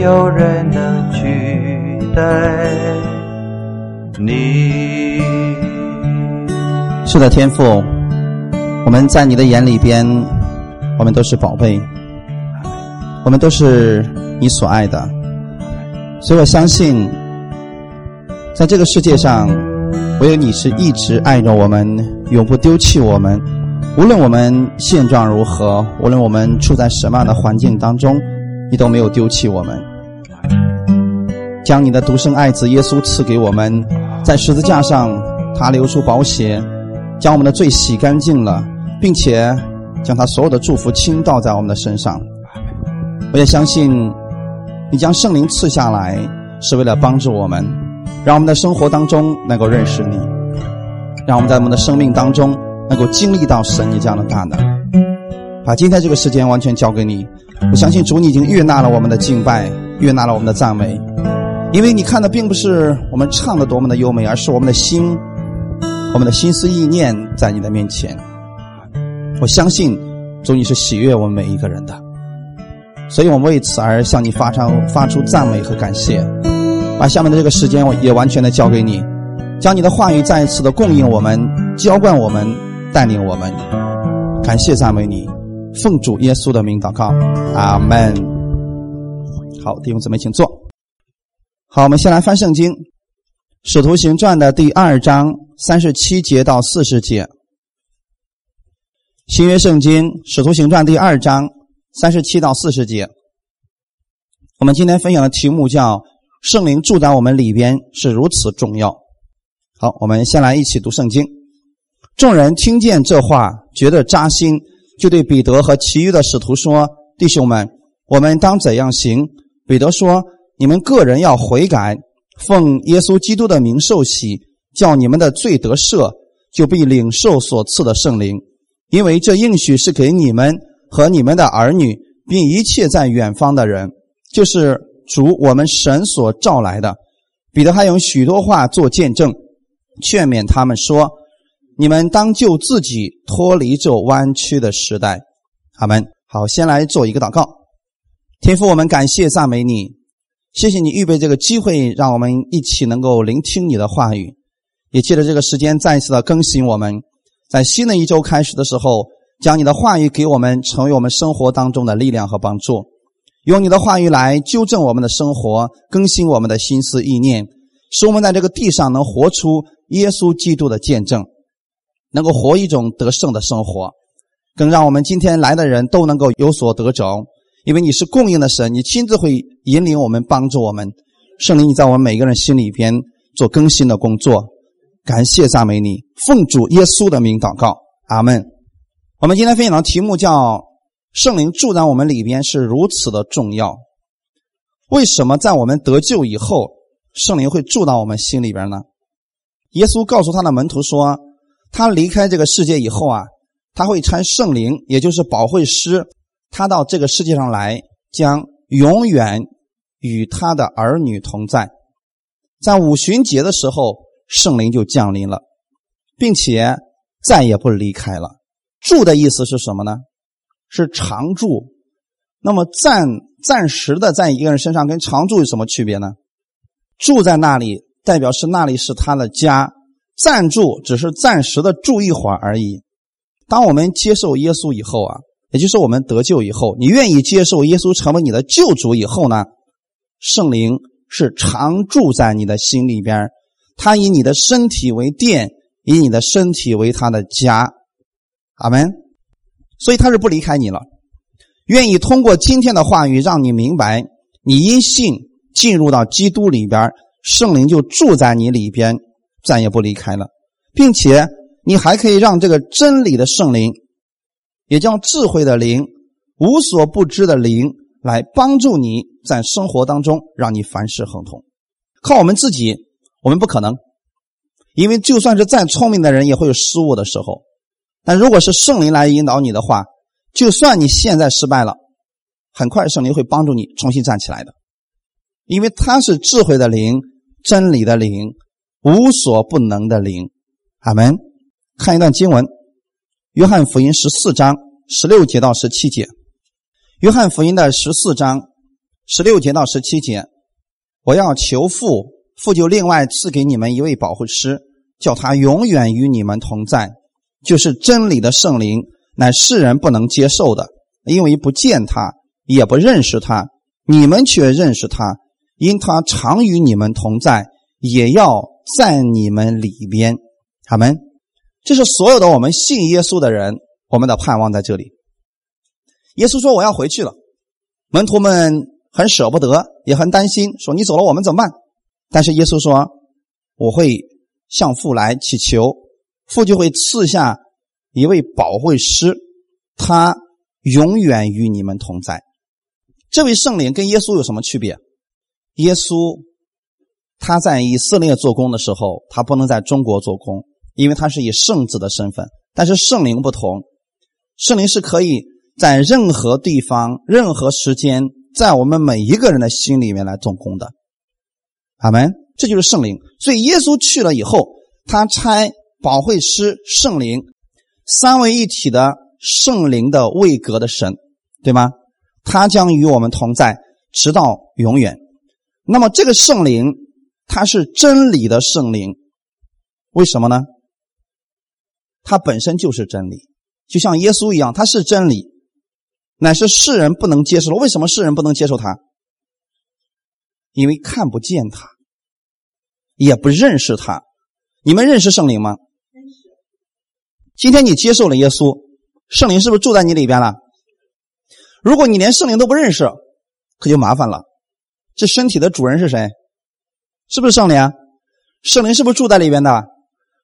没有人能取代你。是的，天父，我们在你的眼里边，我们都是宝贝，我们都是你所爱的，所以我相信，在这个世界上，唯有你是一直爱着我们，永不丢弃我们。无论我们现状如何，无论我们处在什么样的环境当中，你都没有丢弃我们。将你的独生爱子耶稣赐给我们，在十字架上，他流出宝血，将我们的罪洗干净了，并且将他所有的祝福倾倒在我们的身上。我也相信，你将圣灵赐下来，是为了帮助我们，让我们的生活当中能够认识你，让我们在我们的生命当中。能够经历到神你这样的大能，把今天这个时间完全交给你。我相信主你已经悦纳了我们的敬拜，悦纳了我们的赞美，因为你看的并不是我们唱的多么的优美，而是我们的心，我们的心思意念在你的面前。我相信主你是喜悦我们每一个人的，所以我们为此而向你发唱发出赞美和感谢。把下面的这个时间我也完全的交给你，将你的话语再一次的供应我们，浇灌我们。带领我们，感谢赞美你，奉主耶稣的名祷告，阿门。好，弟兄姊妹，请坐。好，我们先来翻圣经，《使徒行传》的第二章三十七节到四十节。新约圣经《使徒行传》第二章三十七到四十节。我们今天分享的题目叫“圣灵住在我们里边是如此重要”。好，我们先来一起读圣经。众人听见这话，觉得扎心，就对彼得和其余的使徒说：“弟兄们，我们当怎样行？”彼得说：“你们个人要悔改，奉耶稣基督的名受洗，叫你们的罪得赦，就必领受所赐的圣灵。因为这应许是给你们和你们的儿女，并一切在远方的人，就是主我们神所召来的。”彼得还用许多话做见证，劝勉他们说。你们当就自己脱离这弯曲的时代，阿门。好，先来做一个祷告。天父，我们感谢赞美你，谢谢你预备这个机会，让我们一起能够聆听你的话语，也借着这个时间再一次的更新我们。在新的一周开始的时候，将你的话语给我们，成为我们生活当中的力量和帮助。用你的话语来纠正我们的生活，更新我们的心思意念，使我们在这个地上能活出耶稣基督的见证。能够活一种得胜的生活，更让我们今天来的人都能够有所得着。因为你是供应的神，你亲自会引领我们，帮助我们。圣灵，你在我们每个人心里边做更新的工作。感谢赞美你，奉主耶稣的名祷告，阿门。我们今天分享的题目叫“圣灵住在我们里边是如此的重要”。为什么在我们得救以后，圣灵会住到我们心里边呢？耶稣告诉他的门徒说。他离开这个世界以后啊，他会差圣灵，也就是保惠师，他到这个世界上来，将永远与他的儿女同在。在五旬节的时候，圣灵就降临了，并且再也不离开了。住的意思是什么呢？是常住。那么暂暂时的在一个人身上，跟常住有什么区别呢？住在那里，代表是那里是他的家。暂住只是暂时的住一会儿而已。当我们接受耶稣以后啊，也就是我们得救以后，你愿意接受耶稣成为你的救主以后呢，圣灵是常住在你的心里边，他以你的身体为殿，以你的身体为他的家。阿门。所以他是不离开你了，愿意通过今天的话语让你明白，你因信进入到基督里边，圣灵就住在你里边。再也不离开了，并且你还可以让这个真理的圣灵，也叫智慧的灵、无所不知的灵，来帮助你在生活当中，让你凡事亨通。靠我们自己，我们不可能，因为就算是再聪明的人，也会有失误的时候。但如果是圣灵来引导你的话，就算你现在失败了，很快圣灵会帮助你重新站起来的，因为他是智慧的灵、真理的灵。无所不能的灵，阿门。看一段经文，《约翰福音》十四章十六节到十七节。《约翰福音》的十四章十六节到十七节，我要求父，父就另外赐给你们一位保护师，叫他永远与你们同在，就是真理的圣灵，乃世人不能接受的，因为不见他，也不认识他。你们却认识他，因他常与你们同在，也要在你们里边。他们，这是所有的我们信耶稣的人，我们的盼望在这里。耶稣说：“我要回去了。”门徒们很舍不得，也很担心，说：“你走了，我们怎么办？”但是耶稣说：“我会向父来祈求，父就会赐下一位保惠师，他永远与你们同在。这位圣灵跟耶稣有什么区别？耶稣他在以色列做工的时候，他不能在中国做工，因为他是以圣子的身份。但是圣灵不同，圣灵是可以。”在任何地方、任何时间，在我们每一个人的心里面来做工的，阿门。这就是圣灵。所以耶稣去了以后，他差保惠师圣灵三位一体的圣灵的位格的神，对吗？他将与我们同在，直到永远。那么这个圣灵，它是真理的圣灵，为什么呢？它本身就是真理，就像耶稣一样，他是真理。乃是世人不能接受了。为什么世人不能接受他？因为看不见他，也不认识他。你们认识圣灵吗？今天你接受了耶稣，圣灵是不是住在你里边了？如果你连圣灵都不认识，可就麻烦了。这身体的主人是谁？是不是圣灵？圣灵是不是住在里边的？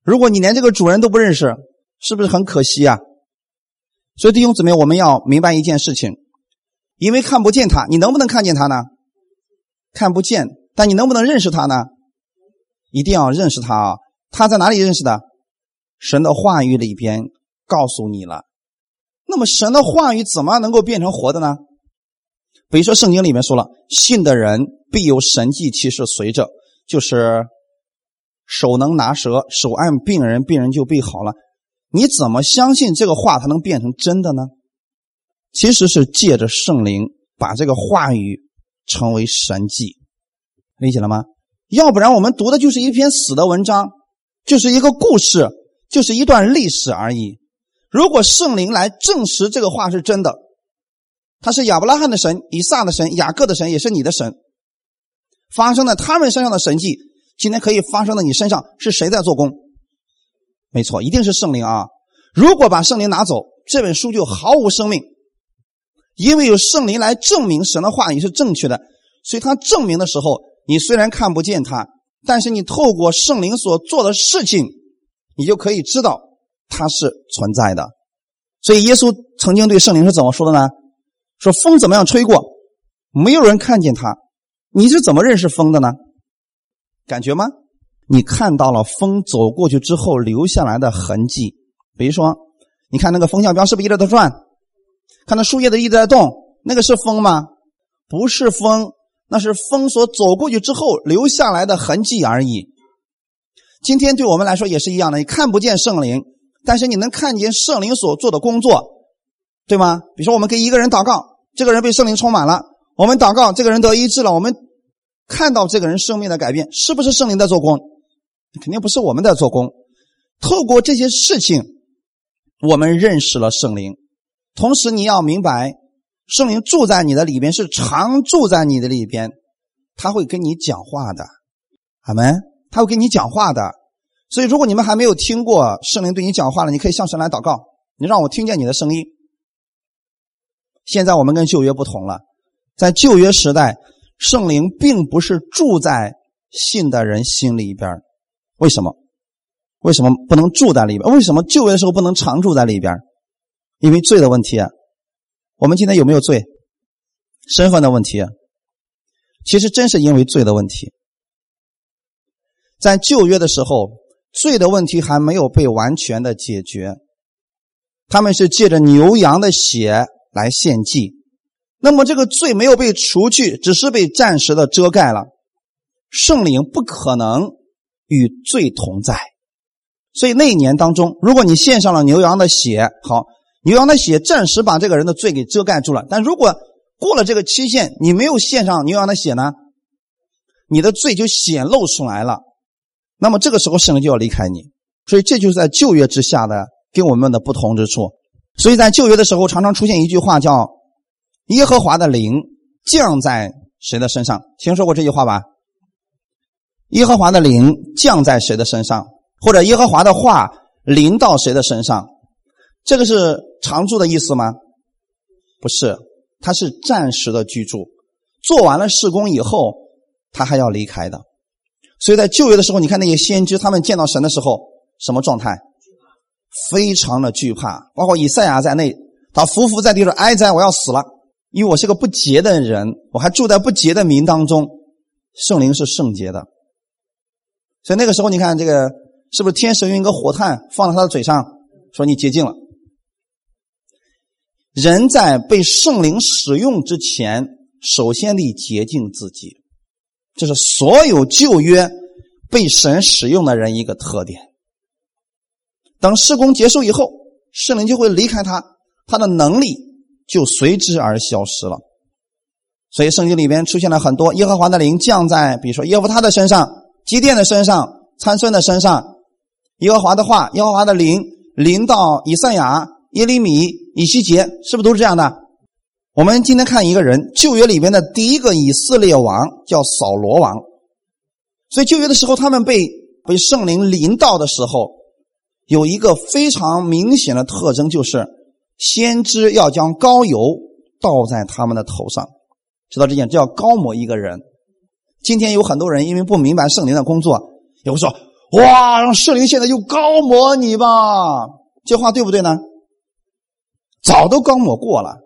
如果你连这个主人都不认识，是不是很可惜啊？所以弟兄姊妹，我们要明白一件事情，因为看不见他，你能不能看见他呢？看不见，但你能不能认识他呢？一定要认识他啊！他在哪里认识的？神的话语里边告诉你了。那么神的话语怎么能够变成活的呢？比如说圣经里面说了，信的人必有神迹奇事随着，就是手能拿蛇，手按病人，病人就被好了。你怎么相信这个话它能变成真的呢？其实是借着圣灵把这个话语成为神迹，理解了吗？要不然我们读的就是一篇死的文章，就是一个故事，就是一段历史而已。如果圣灵来证实这个话是真的，他是亚伯拉罕的神、以撒的神、雅各的神，也是你的神，发生在他们身上的神迹，今天可以发生在你身上，是谁在做工？没错，一定是圣灵啊！如果把圣灵拿走，这本书就毫无生命。因为有圣灵来证明神的话语是正确的，所以他证明的时候，你虽然看不见他，但是你透过圣灵所做的事情，你就可以知道他是存在的。所以耶稣曾经对圣灵是怎么说的呢？说风怎么样吹过，没有人看见他，你是怎么认识风的呢？感觉吗？你看到了风走过去之后留下来的痕迹，比如说，你看那个风向标是不是一直在转？看那树叶子一直在动，那个是风吗？不是风，那是风所走过去之后留下来的痕迹而已。今天对我们来说也是一样的，你看不见圣灵，但是你能看见圣灵所做的工作，对吗？比如说，我们给一个人祷告，这个人被圣灵充满了；我们祷告，这个人得医治了；我们看到这个人生命的改变，是不是圣灵在做工？肯定不是我们在做工，透过这些事情，我们认识了圣灵。同时，你要明白，圣灵住在你的里边，是常住在你的里边，他会跟你讲话的，阿门。他会跟你讲话的。所以，如果你们还没有听过圣灵对你讲话了，你可以向神来祷告，你让我听见你的声音。现在我们跟旧约不同了，在旧约时代，圣灵并不是住在信的人心里边。为什么？为什么不能住在里边？为什么救的时候不能常住在里边？因为罪的问题啊。我们今天有没有罪？身份的问题。其实真是因为罪的问题。在旧约的时候，罪的问题还没有被完全的解决。他们是借着牛羊的血来献祭，那么这个罪没有被除去，只是被暂时的遮盖了。圣灵不可能。与罪同在，所以那一年当中，如果你献上了牛羊的血，好，牛羊的血暂时把这个人的罪给遮盖住了。但如果过了这个期限，你没有献上牛羊的血呢，你的罪就显露出来了。那么这个时候，圣灵就要离开你。所以这就是在旧约之下的跟我们的不同之处。所以在旧约的时候，常常出现一句话叫“耶和华的灵降在谁的身上”，听说过这句话吧？耶和华的灵降在谁的身上，或者耶和华的话临到谁的身上，这个是常住的意思吗？不是，他是暂时的居住。做完了事工以后，他还要离开的。所以在旧约的时候，你看那些先知，他们见到神的时候什么状态？非常的惧怕，包括以赛亚在内，他伏伏在地说：“哀哉，我要死了，因为我是个不洁的人，我还住在不洁的民当中。圣灵是圣洁的。”所以那个时候，你看这个是不是天使用一个火炭放在他的嘴上，说你洁净了？人在被圣灵使用之前，首先得洁净自己，这是所有旧约被神使用的人一个特点。等施工结束以后，圣灵就会离开他，他的能力就随之而消失了。所以圣经里边出现了很多耶和华的灵降在，比如说耶和他的身上。基甸的身上，参孙的身上，耶和华的话，耶和华的灵临到以赛亚、耶利米、以西结，是不是都是这样的？我们今天看一个人，旧约里面的第一个以色列王叫扫罗王。所以旧约的时候，他们被被圣灵临到的时候，有一个非常明显的特征，就是先知要将膏油倒在他们的头上，知道这件叫高抹一个人。今天有很多人因为不明白圣灵的工作，也会说：“哇，让圣灵现在就高抹你吧。”这话对不对呢？早都高抹过了。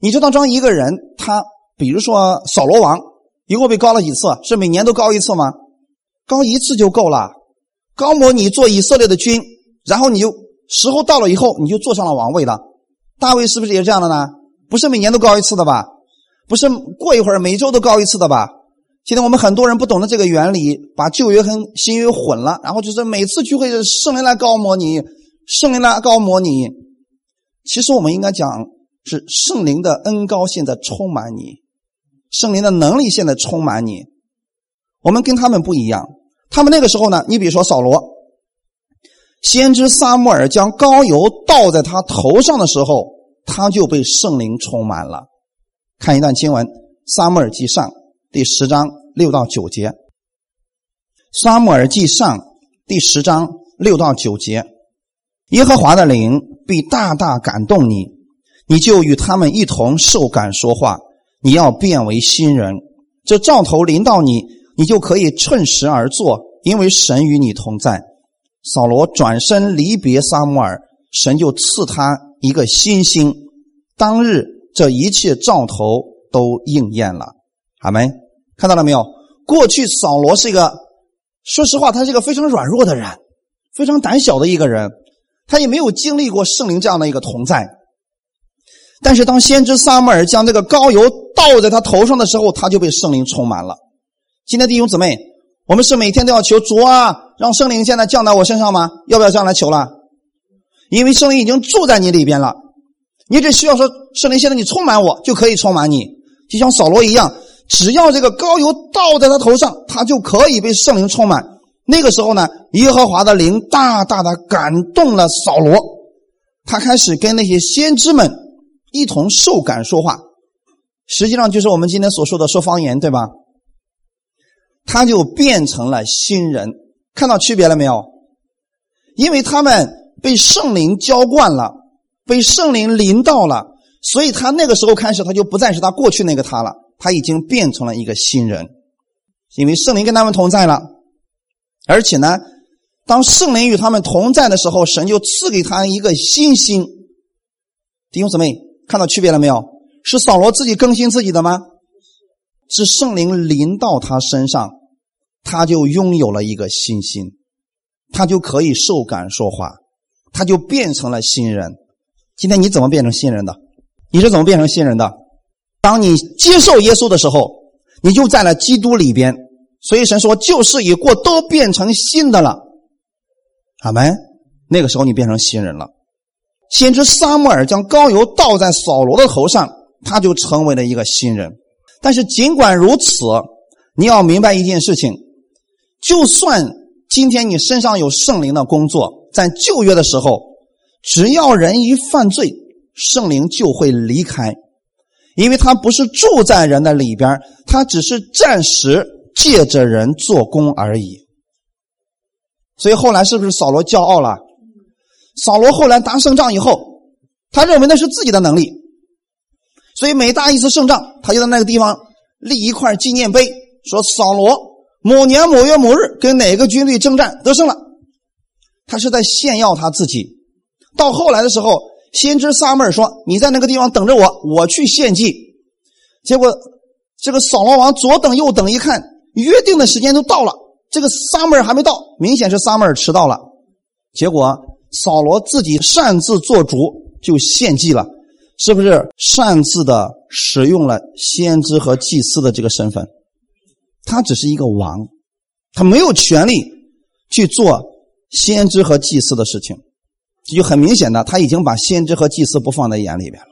你知道，当一个人他，比如说扫罗王，一共被高了几次？是每年都高一次吗？高一次就够了。高抹你做以色列的君，然后你就时候到了以后，你就坐上了王位了。大卫是不是也这样的呢？不是每年都高一次的吧？不是过一会儿每周都高一次的吧？现在我们很多人不懂得这个原理，把旧约和新约混了，然后就是每次聚会圣灵来高摩你，圣灵来高摩你。其实我们应该讲是圣灵的恩高现在充满你，圣灵的能力现在充满你。我们跟他们不一样，他们那个时候呢，你比如说扫罗，先知撒母耳将膏油倒在他头上的时候，他就被圣灵充满了。看一段经文，《撒母耳记上》。第十章六到九节，《撒母耳记上》第十章六到九节，耶和华的灵必大大感动你，你就与他们一同受感说话。你要变为新人，这兆头临到你，你就可以趁时而作，因为神与你同在。扫罗转身离别撒母耳，神就赐他一个新心。当日这一切兆头都应验了。阿门，看到了没有？过去扫罗是一个，说实话，他是一个非常软弱的人，非常胆小的一个人，他也没有经历过圣灵这样的一个同在。但是当先知撒母耳将这个膏油倒在他头上的时候，他就被圣灵充满了。今天弟兄姊妹，我们是每天都要求主啊，让圣灵现在降到我身上吗？要不要这样来求了？因为圣灵已经住在你里边了，你只需要说圣灵现在你充满我，就可以充满你，就像扫罗一样。只要这个膏油倒在他头上，他就可以被圣灵充满。那个时候呢，耶和华的灵大大的感动了扫罗，他开始跟那些先知们一同受感说话，实际上就是我们今天所说的说方言，对吧？他就变成了新人，看到区别了没有？因为他们被圣灵浇灌了，被圣灵淋到了，所以他那个时候开始，他就不再是他过去那个他了。他已经变成了一个新人，因为圣灵跟他们同在了，而且呢，当圣灵与他们同在的时候，神就赐给他一个新心。弟兄姊妹，看到区别了没有？是扫罗自己更新自己的吗？是圣灵临到他身上，他就拥有了一个新心，他就可以受感说话，他就变成了新人。今天你怎么变成新人的？你是怎么变成新人的？当你接受耶稣的时候，你就在了基督里边。所以神说：“旧事已过，都变成新的了。”阿门。那个时候你变成新人了。先知撒母耳将膏油倒在扫罗的头上，他就成为了一个新人。但是尽管如此，你要明白一件事情：就算今天你身上有圣灵的工作，在旧约的时候，只要人一犯罪，圣灵就会离开，因为他不是住在人的里边，他只是暂时借着人做工而已。所以后来是不是扫罗骄傲了？扫罗后来打胜仗以后，他认为那是自己的能力，所以每打一次胜仗，他就在那个地方立一块纪念碑，说扫罗某年某月某日跟哪个军队征战得胜了。他是在炫耀他自己。到后来的时候，先知撒母耳说：“你在那个地方等着我，我去献祭。”结果这个扫罗王左等右等，一看约定的时间都到了。这个撒母耳还没到，明显是撒母耳迟到了。结果扫罗自己擅自做主，就献祭了，是不是擅自的使用了先知和祭司的这个身份？他只是一个王，他没有权利去做先知和祭司的事情，这就很明显的他已经把先知和祭司不放在眼里边了。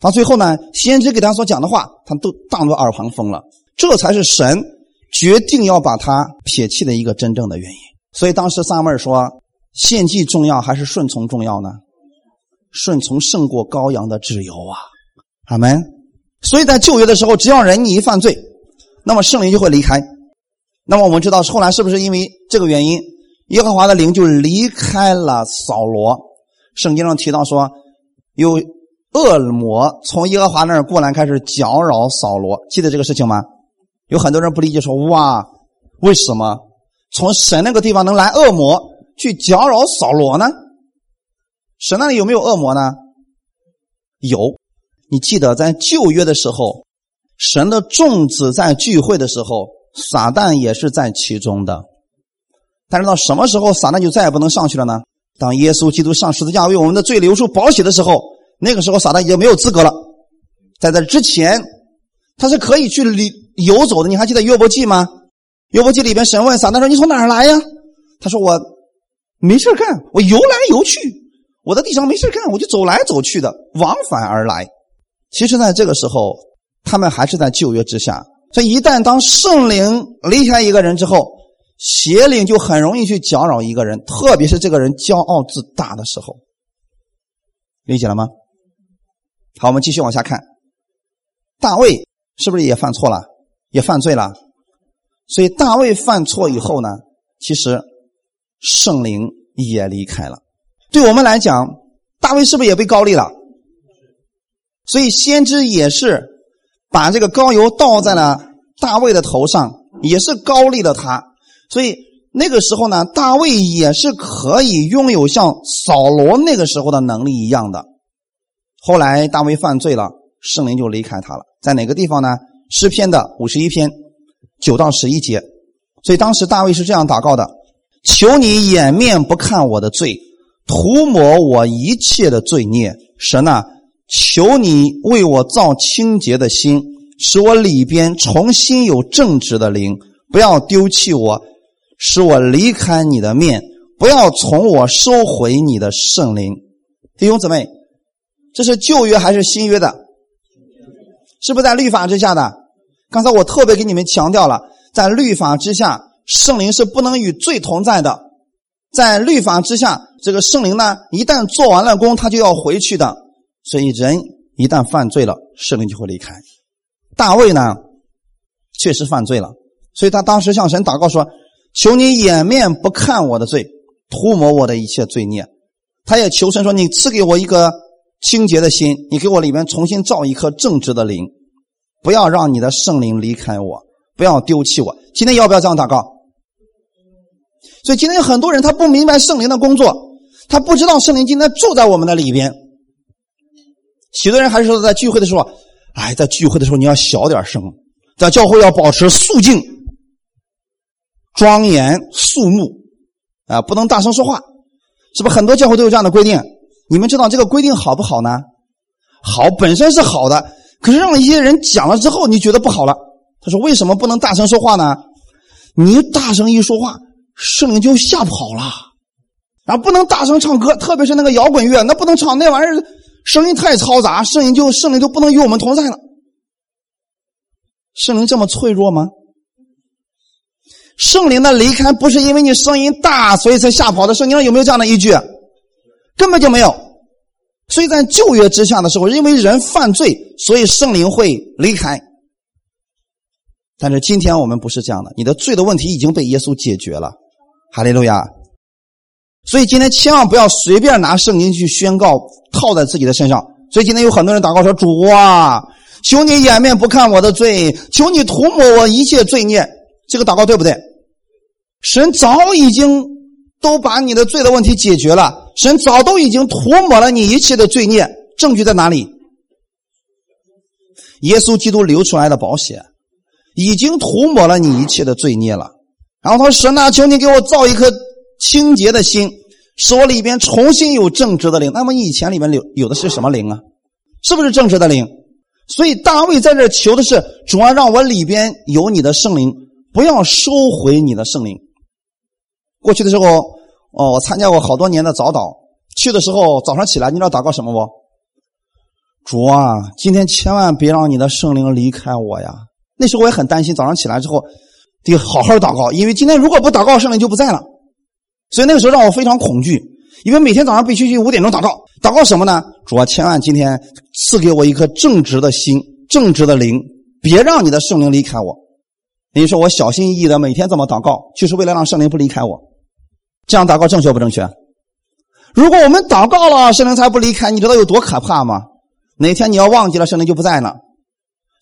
到最后呢，先知给他所讲的话，他都当作耳旁风了。这才是神。决定要把他撇弃的一个真正的原因，所以当时撒母耳说：“献祭重要还是顺从重要呢？顺从胜过羔羊的自由啊！”阿门。所以在旧约的时候，只要人你一犯罪，那么圣灵就会离开。那么我们知道后来是不是因为这个原因，耶和华的灵就离开了扫罗？圣经上提到说，有恶魔从耶和华那儿过来，开始搅扰扫罗。记得这个事情吗？有很多人不理解，说：“哇，为什么从神那个地方能来恶魔去搅扰扫罗呢？神那里有没有恶魔呢？有。你记得在旧约的时候，神的众子在聚会的时候，撒旦也是在其中的。但是到什么时候，撒旦就再也不能上去了呢？当耶稣基督上十字架为我们的罪流出宝血的时候，那个时候撒旦已经没有资格了。在这之前，他是可以去旅。”游走的，你还记得约伯记吗？约伯记里边，神问撒旦说：“你从哪儿来呀？”他说：“我没事干，我游来游去，我在地上没事干，我就走来走去的，往返而来。”其实，在这个时候，他们还是在旧约之下。所以，一旦当圣灵离开一个人之后，邪灵就很容易去搅扰一个人，特别是这个人骄傲自大的时候。理解了吗？好，我们继续往下看，大卫是不是也犯错了？也犯罪了，所以大卫犯错以后呢，其实圣灵也离开了。对我们来讲，大卫是不是也被高利了？所以先知也是把这个膏油倒在了大卫的头上，也是高利的他。所以那个时候呢，大卫也是可以拥有像扫罗那个时候的能力一样的。后来大卫犯罪了，圣灵就离开他了，在哪个地方呢？诗篇的五十一篇九到十一节，所以当时大卫是这样祷告的：“求你掩面不看我的罪，涂抹我一切的罪孽。神啊，求你为我造清洁的心，使我里边重新有正直的灵，不要丢弃我，使我离开你的面，不要从我收回你的圣灵。”弟兄姊妹，这是旧约还是新约的？是不是在律法之下的？刚才我特别给你们强调了，在律法之下，圣灵是不能与罪同在的。在律法之下，这个圣灵呢，一旦做完了功，他就要回去的。所以，人一旦犯罪了，圣灵就会离开。大卫呢，确实犯罪了，所以他当时向神祷告说：“求你掩面不看我的罪，涂抹我的一切罪孽。”他也求神说：“你赐给我一个清洁的心，你给我里面重新造一颗正直的灵。”不要让你的圣灵离开我，不要丢弃我。今天要不要这样祷告？所以今天有很多人他不明白圣灵的工作，他不知道圣灵今天住在我们的里边。许多人还是说在聚会的时候，哎，在聚会的时候你要小点声，在教会要保持肃静、庄严肃穆啊，不能大声说话，是不是？很多教会都有这样的规定。你们知道这个规定好不好呢？好，本身是好的。可是让一些人讲了之后，你觉得不好了。他说：“为什么不能大声说话呢？你大声一说话，圣灵就吓跑了。然后不能大声唱歌，特别是那个摇滚乐，那不能唱那玩意儿，声音太嘈杂，圣灵就圣灵就不能与我们同在了。圣灵这么脆弱吗？圣灵的离开不是因为你声音大所以才吓跑的，圣经上有没有这样的依据？根本就没有。所以在旧约之下的时候，因为人犯罪，所以圣灵会离开。但是今天我们不是这样的，你的罪的问题已经被耶稣解决了，哈利路亚。所以今天千万不要随便拿圣经去宣告套在自己的身上。所以今天有很多人祷告说：“主啊，求你掩面不看我的罪，求你涂抹我一切罪孽。”这个祷告对不对？神早已经都把你的罪的问题解决了，神早都已经涂抹了你一切的罪孽。证据在哪里？耶稣基督流出来的宝血，已经涂抹了你一切的罪孽了。然后他说：“神啊，求你给我造一颗清洁的心，使我里边重新有正直的灵。”那么你以前里面有有的是什么灵啊？是不是正直的灵？所以大卫在这求的是：主啊，让我里边有你的圣灵。不要收回你的圣灵。过去的时候，哦，我参加过好多年的早祷。去的时候，早上起来，你知道祷告什么不？主啊，今天千万别让你的圣灵离开我呀！那时候我也很担心，早上起来之后得好好祷告，因为今天如果不祷告，圣灵就不在了。所以那个时候让我非常恐惧，因为每天早上必须去五点钟祷告。祷告什么呢？主啊，千万今天赐给我一颗正直的心、正直的灵，别让你的圣灵离开我。你说我小心翼翼的每天这么祷告，就是为了让圣灵不离开我。这样祷告正确不正确？如果我们祷告了，圣灵才不离开，你知道有多可怕吗？哪天你要忘记了，圣灵就不在了。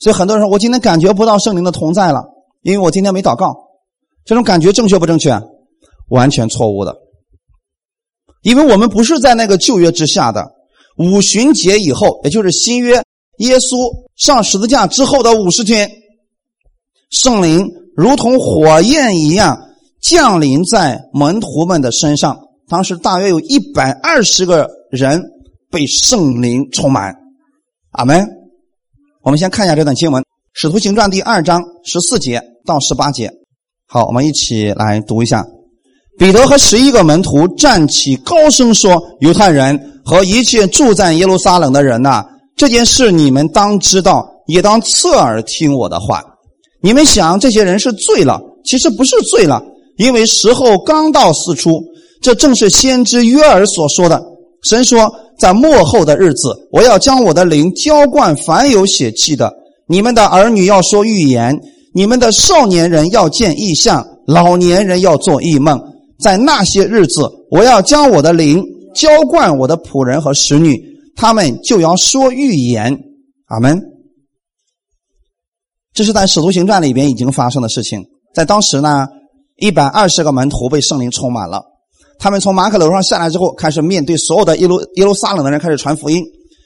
所以很多人说我今天感觉不到圣灵的同在了，因为我今天没祷告。这种感觉正确不正确？完全错误的。因为我们不是在那个旧约之下的五旬节以后，也就是新约耶稣上十字架之后的五十天。圣灵如同火焰一样降临在门徒们的身上。当时大约有一百二十个人被圣灵充满。阿门。我们先看一下这段经文，《使徒行传》第二章十四节到十八节。好，我们一起来读一下。彼得和十一个门徒站起，高声说：“犹太人和一切住在耶路撒冷的人呐，这件事你们当知道，也当侧耳听我的话。”你们想，这些人是醉了？其实不是醉了，因为时候刚到四出。这正是先知约尔所说的。神说，在末后的日子，我要将我的灵浇灌凡有血气的。你们的儿女要说预言，你们的少年人要见异象，老年人要做异梦。在那些日子，我要将我的灵浇灌我的仆人和使女，他们就要说预言。阿门。这是在《使徒行传》里边已经发生的事情。在当时呢，一百二十个门徒被圣灵充满了，他们从马可楼上下来之后，开始面对所有的耶路耶路撒冷的人开始传福音。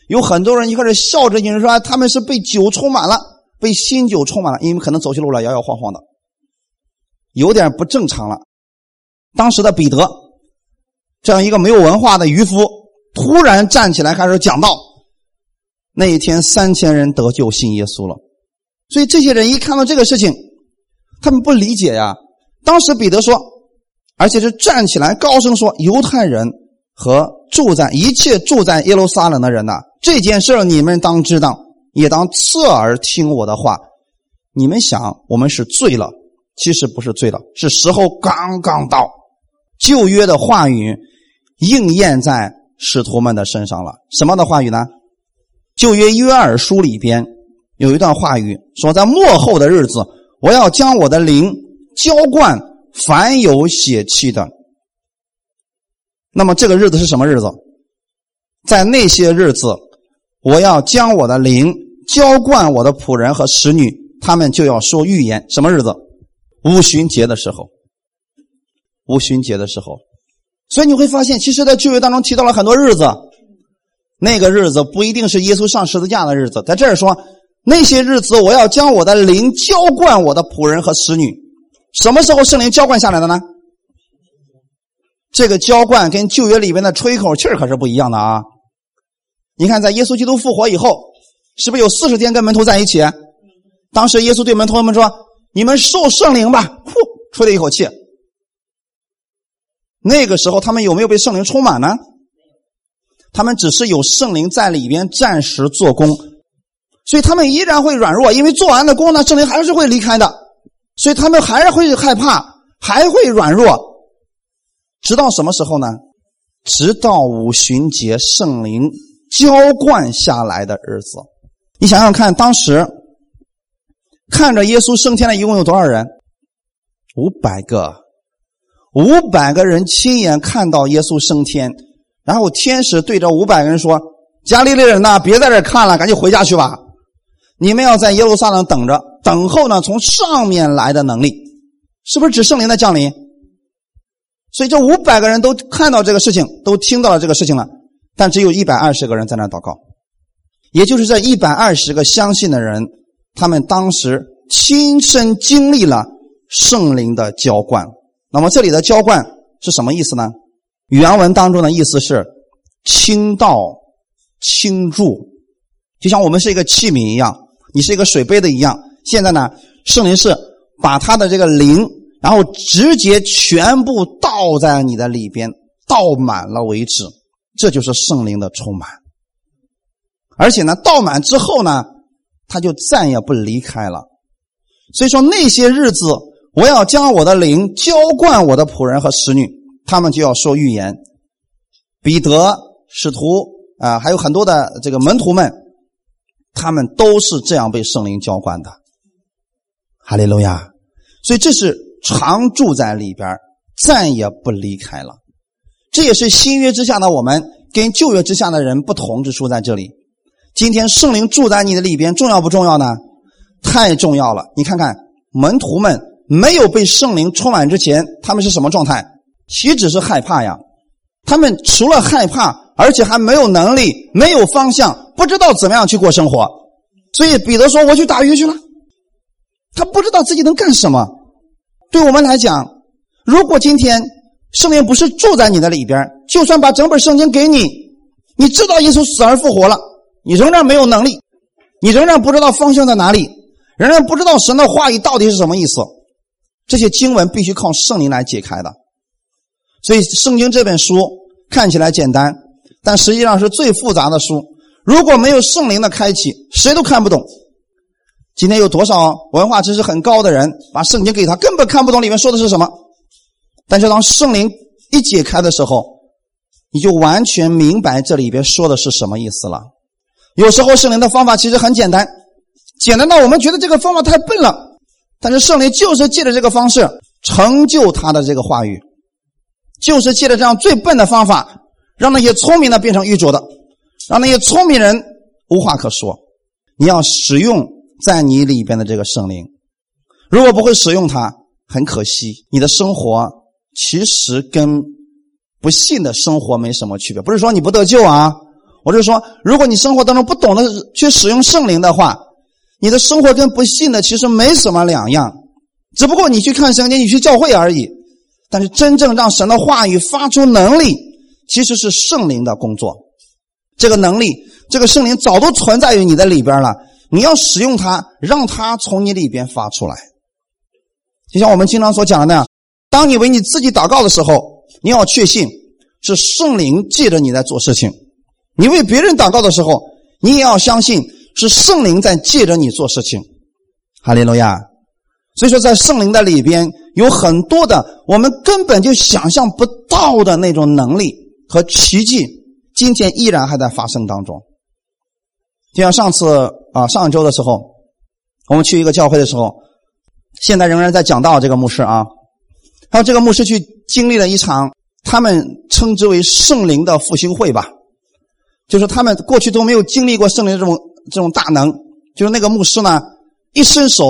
有很多人一开始笑着，就是说他们是被酒充满了，被新酒充满了，因为可能走起路来摇摇晃晃的，有点不正常了。当时的彼得这样一个没有文化的渔夫，突然站起来开始讲道。那一天，三千人得救信耶稣了。所以这些人一看到这个事情，他们不理解呀。当时彼得说，而且是站起来高声说：“犹太人和住在一切住在耶路撒冷的人呐，这件事你们当知道，也当侧耳听我的话。你们想，我们是醉了，其实不是醉了，是时候刚刚到，旧约的话语应验在使徒们的身上了。什么的话语呢？旧约约珥书里边。”有一段话语说，在末后的日子，我要将我的灵浇灌凡有血气的。那么这个日子是什么日子？在那些日子，我要将我的灵浇灌我的仆人和使女，他们就要说预言。什么日子？五旬节的时候。五旬节的时候，所以你会发现，其实，在旧约当中提到了很多日子。那个日子不一定是耶稣上十字架的日子，在这儿说。那些日子，我要将我的灵浇灌我的仆人和使女。什么时候圣灵浇灌下来的呢？这个浇灌跟旧约里面的吹口气可是不一样的啊！你看，在耶稣基督复活以后，是不是有四十天跟门徒在一起？当时耶稣对门徒们说：“你们受圣灵吧！”呼，吹了一口气。那个时候，他们有没有被圣灵充满呢？他们只是有圣灵在里边暂时做工，所以他们依然会软弱，因为做完的工呢，圣灵还是会离开的，所以他们还是会害怕，还会软弱。直到什么时候呢？直到五旬节圣灵浇灌下来的日子。你想想看，当时看着耶稣升天的一共有多少人？五百个，五百个人亲眼看到耶稣升天，然后天使对着五百个人说：“加利利人呐，别在这看了，赶紧回家去吧！你们要在耶路撒冷等着，等候呢从上面来的能力，是不是指圣灵的降临？”所以这五百个人都看到这个事情，都听到了这个事情了，但只有一百二十个人在那祷告，也就是这一百二十个相信的人，他们当时亲身经历了圣灵的浇灌。那么这里的浇灌是什么意思呢？原文当中的意思是倾倒、倾注，就像我们是一个器皿一样，你是一个水杯的一样。现在呢，圣灵是把他的这个灵。然后直接全部倒在你的里边，倒满了为止，这就是圣灵的充满。而且呢，倒满之后呢，他就再也不离开了。所以说那些日子，我要将我的灵浇灌我的仆人和使女，他们就要说预言。彼得、使徒啊，还有很多的这个门徒们，他们都是这样被圣灵浇灌的。哈利路亚！所以这是。常住在里边，再也不离开了。这也是新约之下的我们跟旧约之下的人不同之处在这里。今天圣灵住在你的里边，重要不重要呢？太重要了！你看看门徒们没有被圣灵充满之前，他们是什么状态？岂止是害怕呀？他们除了害怕，而且还没有能力，没有方向，不知道怎么样去过生活。所以彼得说：“我去打鱼去了。”他不知道自己能干什么。对我们来讲，如果今天圣灵不是住在你的里边，就算把整本圣经给你，你知道耶稣死而复活了，你仍然没有能力，你仍然不知道方向在哪里，仍然不知道神的话语到底是什么意思。这些经文必须靠圣灵来解开的。所以，圣经这本书看起来简单，但实际上是最复杂的书。如果没有圣灵的开启，谁都看不懂。今天有多少文化知识很高的人把圣经给他，根本看不懂里面说的是什么。但是当圣灵一解开的时候，你就完全明白这里边说的是什么意思了。有时候圣灵的方法其实很简单，简单到我们觉得这个方法太笨了。但是圣灵就是借着这个方式成就他的这个话语，就是借着这样最笨的方法，让那些聪明的变成愚拙的，让那些聪明人无话可说。你要使用。在你里边的这个圣灵，如果不会使用它，很可惜，你的生活其实跟不信的生活没什么区别。不是说你不得救啊，我是说，如果你生活当中不懂得去使用圣灵的话，你的生活跟不信的其实没什么两样，只不过你去看圣经，你去教会而已。但是真正让神的话语发出能力，其实是圣灵的工作。这个能力，这个圣灵早都存在于你的里边了。你要使用它，让它从你里边发出来。就像我们经常所讲的那样，当你为你自己祷告的时候，你要确信是圣灵借着你在做事情；你为别人祷告的时候，你也要相信是圣灵在借着你做事情。哈利路亚！所以说，在圣灵的里边有很多的我们根本就想象不到的那种能力和奇迹，今天依然还在发生当中。就像上次啊，上周的时候，我们去一个教会的时候，现在仍然在讲道这个牧师啊，还有这个牧师去经历了一场他们称之为圣灵的复兴会吧，就是他们过去都没有经历过圣灵这种这种大能，就是那个牧师呢，一伸手，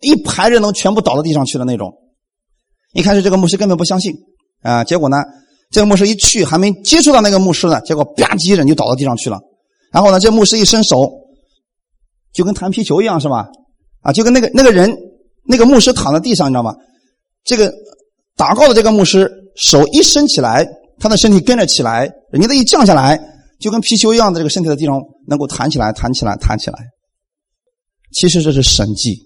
一排人能全部倒到地上去的那种。一开始这个牧师根本不相信啊，结果呢，这个牧师一去还没接触到那个牧师呢，结果吧唧人就倒到地上去了。然后呢，这牧师一伸手，就跟弹皮球一样，是吧？啊，就跟那个那个人，那个牧师躺在地上，你知道吗？这个祷告的这个牧师手一伸起来，他的身体跟着起来，人家的一降下来，就跟皮球一样的这个身体的地方能够弹起来，弹起来，弹起来。其实这是神迹，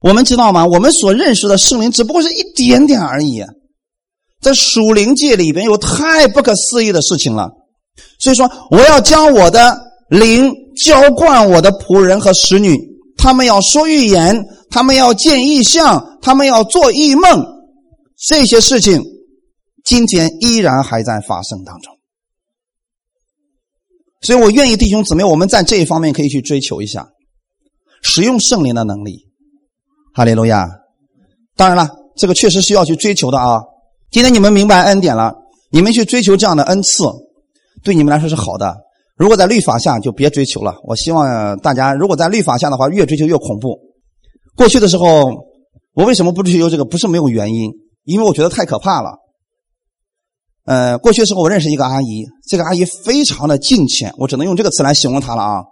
我们知道吗？我们所认识的圣灵只不过是一点点而已，在属灵界里边有太不可思议的事情了。所以说，我要将我的灵浇灌我的仆人和使女，他们要说预言，他们要见异象，他们要做异梦，这些事情今天依然还在发生当中。所以我愿意弟兄姊妹，我们在这一方面可以去追求一下，使用圣灵的能力。哈利路亚！当然了，这个确实需要去追求的啊。今天你们明白恩典了，你们去追求这样的恩赐，对你们来说是好的。如果在律法下，就别追求了。我希望大家，如果在律法下的话，越追求越恐怖。过去的时候，我为什么不追求这个？不是没有原因，因为我觉得太可怕了。呃，过去的时候，我认识一个阿姨，这个阿姨非常的敬虔，我只能用这个词来形容她了啊。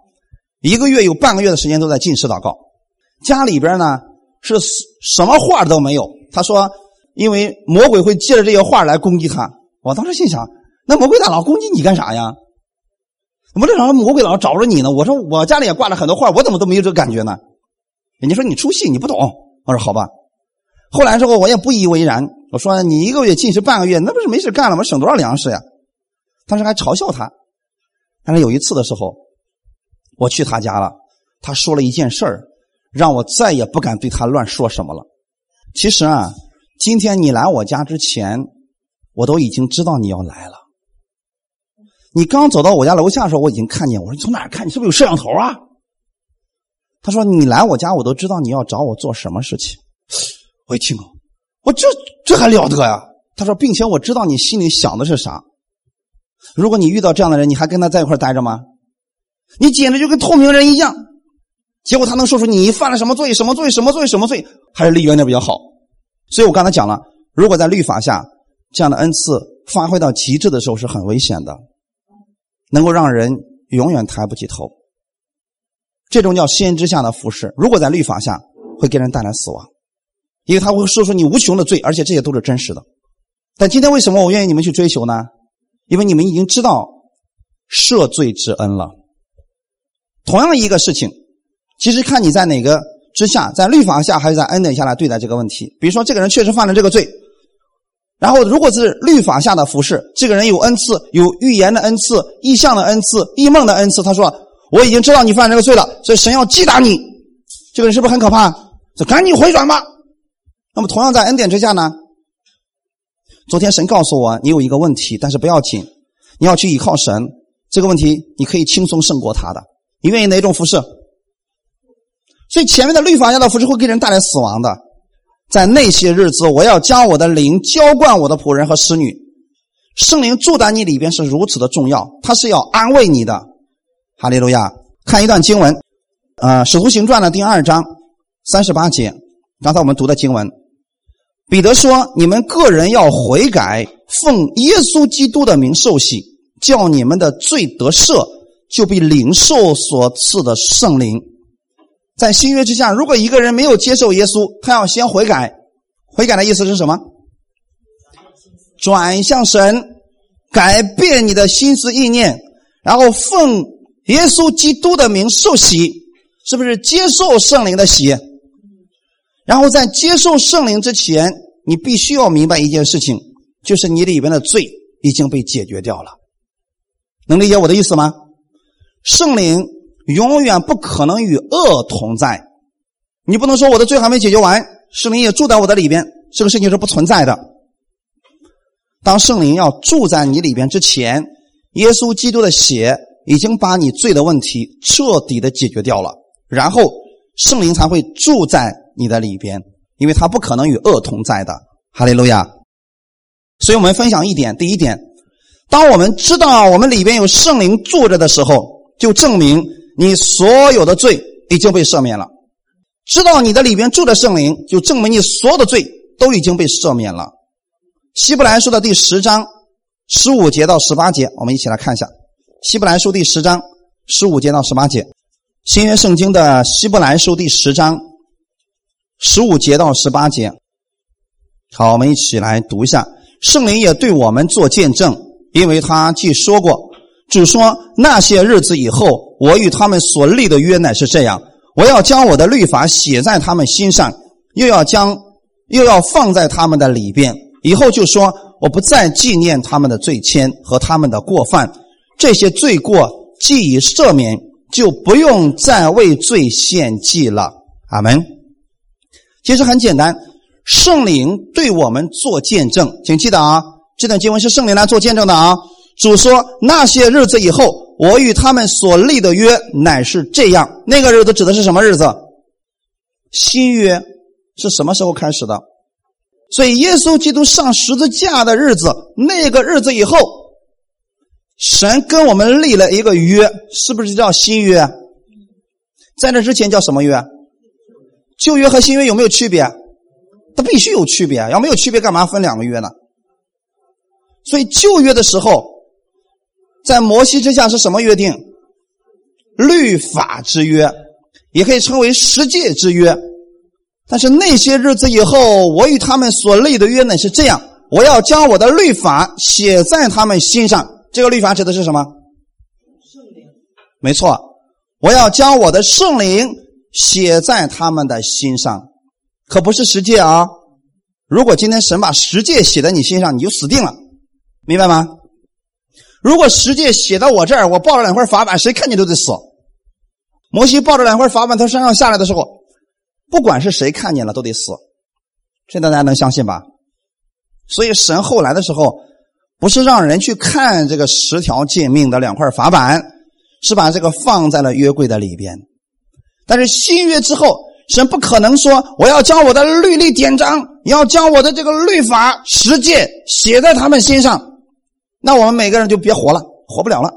一个月有半个月的时间都在进食祷告，家里边呢是什么话都没有。她说，因为魔鬼会借着这些话来攻击她。我当时心想，那魔鬼咋老攻击你干啥呀？怎么这场魔鬼老找着你呢？我说我家里也挂了很多画，我怎么都没有这个感觉呢？人家说你出戏，你不懂。我说好吧。后来之后我也不以为然。我说你一个月进食半个月，那不是没事干了吗？省多少粮食呀？当时还嘲笑他。但是有一次的时候，我去他家了，他说了一件事儿，让我再也不敢对他乱说什么了。其实啊，今天你来我家之前，我都已经知道你要来了。你刚走到我家楼下的时候，我已经看见。我说你从哪看？你是不是有摄像头啊？他说你来我家，我都知道你要找我做什么事情。我一听，我这这还了得呀？他说，并且我知道你心里想的是啥。如果你遇到这样的人，你还跟他在一块待着吗？你简直就跟透明人一样。结果他能说出你犯了什么罪、什么罪、什么罪、什么罪，还是离远点比较好。所以我刚才讲了，如果在律法下这样的恩赐发挥到极致的时候，是很危险的，能够让人永远抬不起头。这种叫先知下的服饰，如果在律法下，会给人带来死亡。因为他会说出你无穷的罪，而且这些都是真实的。但今天为什么我愿意你们去追求呢？因为你们已经知道赦罪之恩了。同样一个事情，其实看你在哪个之下，在律法下还是在恩典下来对待这个问题。比如说，这个人确实犯了这个罪，然后如果是律法下的服饰，这个人有恩赐，有预言的恩赐、异象的恩赐、异梦的恩赐。他说：“我已经知道你犯这个罪了，所以神要击打你。”这个人是不是很可怕？就赶紧回转吧。那么，同样在恩典之下呢？昨天神告诉我，你有一个问题，但是不要紧，你要去依靠神。这个问题你可以轻松胜过他的。你愿意哪种服饰？所以前面的律法下的服饰会给人带来死亡的。在那些日子，我要将我的灵浇灌我的仆人和使女。圣灵住在你里边是如此的重要，他是要安慰你的。哈利路亚！看一段经文，呃，《使徒行传》的第二章三十八节，刚才我们读的经文。彼得说：“你们个人要悔改，奉耶稣基督的名受洗，叫你们的罪得赦，就必领受所赐的圣灵。在新约之下，如果一个人没有接受耶稣，他要先悔改。悔改的意思是什么？转向神，改变你的心思意念，然后奉耶稣基督的名受洗，是不是接受圣灵的洗？”然后在接受圣灵之前，你必须要明白一件事情，就是你里边的罪已经被解决掉了。能理解我的意思吗？圣灵永远不可能与恶同在。你不能说我的罪还没解决完，圣灵也住在我的里边，这个事情是不存在的。当圣灵要住在你里边之前，耶稣基督的血已经把你罪的问题彻底的解决掉了，然后圣灵才会住在。你的里边，因为他不可能与恶同在的，哈利路亚。所以我们分享一点，第一点，当我们知道我们里边有圣灵住着的时候，就证明你所有的罪已经被赦免了。知道你的里边住着圣灵，就证明你所有的罪都已经被赦免了。希伯来书的第十章十五节到十八节，我们一起来看一下。希伯来书第十章十五节到十八节，新约圣经的希伯来书第十章。十五节到十八节，好，我们一起来读一下。圣灵也对我们做见证，因为他既说过，主说那些日子以后，我与他们所立的约乃是这样：我要将我的律法写在他们心上，又要将又要放在他们的里边。以后就说，我不再纪念他们的罪愆和他们的过犯，这些罪过既已赦免，就不用再为罪献祭了。阿门。其实很简单，圣灵对我们做见证，请记得啊，这段经文是圣灵来做见证的啊。主说：“那些日子以后，我与他们所立的约乃是这样。”那个日子指的是什么日子？新约是什么时候开始的？所以耶稣基督上十字架的日子，那个日子以后，神跟我们立了一个约，是不是叫新约？在那之前叫什么约？旧约和新约有没有区别？它必须有区别，要没有区别，干嘛分两个约呢？所以旧约的时候。在摩西之下是什么约定？律法之约，也可以称为十诫之约。但是那些日子以后，我与他们所立的约呢是这样：我要将我的律法写在他们心上。这个律法指的是什么？圣灵。没错，我要将我的圣灵写在他们的心上，可不是十诫啊！如果今天神把十诫写在你心上，你就死定了，明白吗？如果十诫写到我这儿，我抱着两块法板，谁看见都得死。摩西抱着两块法板从山上下来的时候，不管是谁看见了都得死，这大家能相信吧？所以神后来的时候，不是让人去看这个十条诫命的两块法板，是把这个放在了约柜的里边。但是新约之后，神不可能说我要将我的律例典章，要将我的这个律法实践写在他们心上。那我们每个人就别活了，活不了了。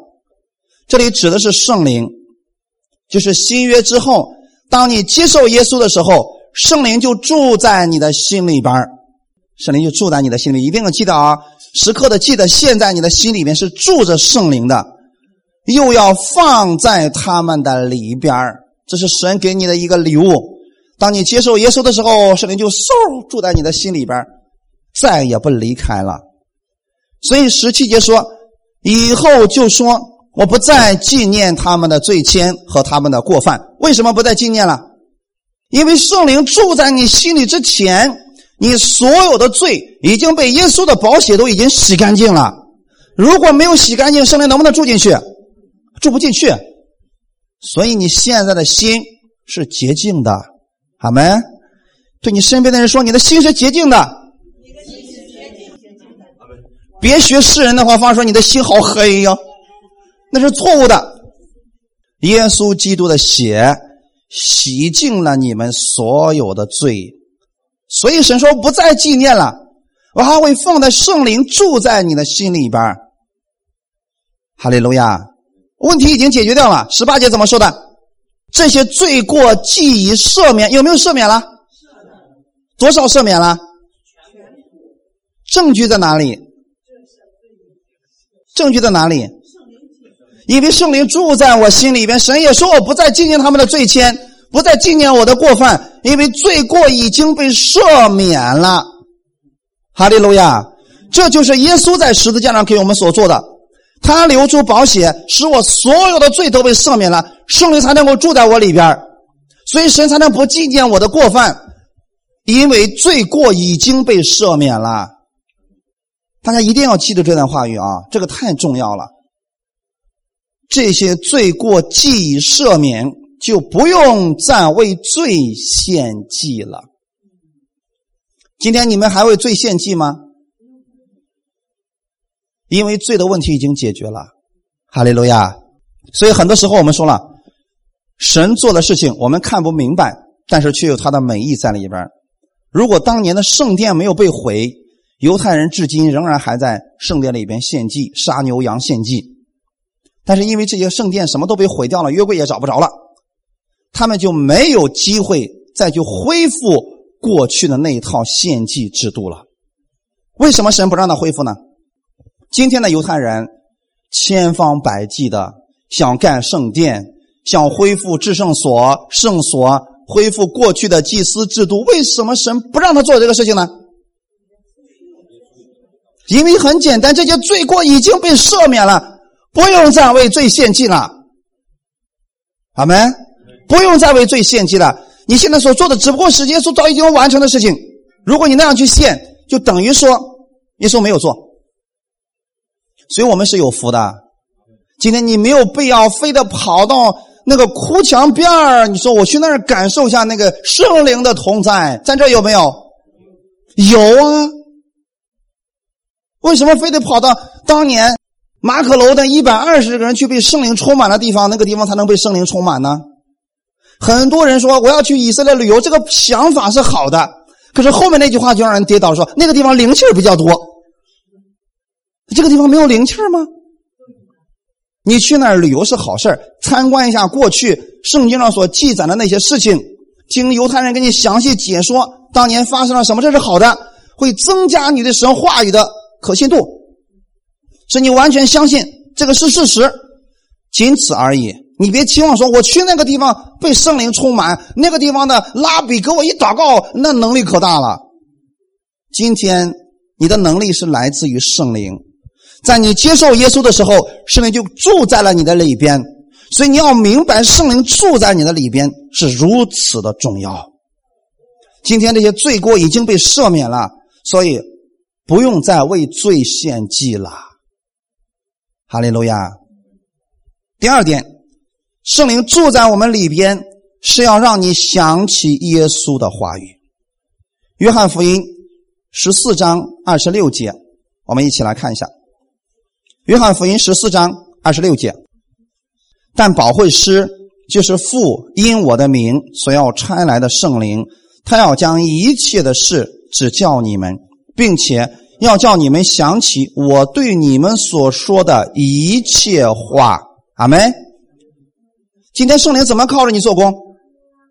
这里指的是圣灵，就是新约之后，当你接受耶稣的时候，圣灵就住在你的心里边圣灵就住在你的心里，一定要记得啊，时刻的记得，现在你的心里面是住着圣灵的，又要放在他们的里边这是神给你的一个礼物。当你接受耶稣的时候，圣灵就嗖住在你的心里边再也不离开了。所以十七节说，以后就说我不再纪念他们的罪愆和他们的过犯。为什么不再纪念了？因为圣灵住在你心里之前，你所有的罪已经被耶稣的宝血都已经洗干净了。如果没有洗干净，圣灵能不能住进去？住不进去。所以你现在的心是洁净的，好没？对你身边的人说，你的心是洁净的。别学世人的话，方说你的心好黑呀，那是错误的。耶稣基督的血洗净了你们所有的罪，所以神说不再纪念了，我还会放在圣灵住在你的心里边。哈利路亚，问题已经解决掉了。十八节怎么说的？这些罪过既已赦免，有没有赦免了？多少赦免了？证据在哪里？证据在哪里？因为圣灵住在我心里边，神也说我不再纪念他们的罪愆，不再纪念我的过犯，因为罪过已经被赦免了。哈利路亚！这就是耶稣在十字架上给我们所做的，他流出宝血，使我所有的罪都被赦免了，圣灵才能够住在我里边，所以神才能不纪念我的过犯，因为罪过已经被赦免了。大家一定要记得这段话语啊，这个太重要了。这些罪过既已赦免，就不用再为罪献祭了。今天你们还为罪献祭吗？因为罪的问题已经解决了，哈利路亚。所以很多时候我们说了，神做的事情我们看不明白，但是却有他的美意在里边。如果当年的圣殿没有被毁，犹太人至今仍然还在圣殿里边献祭，杀牛羊献祭，但是因为这些圣殿什么都被毁掉了，约柜也找不着了，他们就没有机会再去恢复过去的那一套献祭制度了。为什么神不让他恢复呢？今天的犹太人千方百计的想干圣殿，想恢复至圣所、圣所，恢复过去的祭司制度。为什么神不让他做这个事情呢？因为很简单，这些罪过已经被赦免了，不用再为罪献祭了。阿门！不用再为罪献祭了。你现在所做的，只不过是耶稣早已经完成的事情。如果你那样去献，就等于说耶稣没有做。所以我们是有福的。今天你没有必要非得跑到那个哭墙边儿，你说我去那儿感受一下那个圣灵的同在，在这有没有？有啊。为什么非得跑到当年马可楼的一百二十个人去被圣灵充满的地方，那个地方才能被圣灵充满呢？很多人说我要去以色列旅游，这个想法是好的，可是后面那句话就让人跌倒，说那个地方灵气比较多。这个地方没有灵气吗？你去那儿旅游是好事参观一下过去圣经上所记载的那些事情，听犹太人给你详细解说当年发生了什么，这是好的，会增加你的神话语的可信度，使你完全相信这个是事实，仅此而已。你别期望说，我去那个地方被圣灵充满，那个地方的拉比给我一祷告，那能力可大了。今天你的能力是来自于圣灵，在你接受耶稣的时候，圣灵就住在了你的里边。所以你要明白，圣灵住在你的里边是如此的重要。今天这些罪过已经被赦免了，所以不用再为罪献祭了。哈利路亚。第二点。圣灵住在我们里边，是要让你想起耶稣的话语。约翰福音十四章二十六节，我们一起来看一下。约翰福音十四章二十六节，但保惠师就是父因我的名所要差来的圣灵，他要将一切的事指教你们，并且要叫你们想起我对你们所说的一切话。阿门。今天圣灵怎么靠着你做工？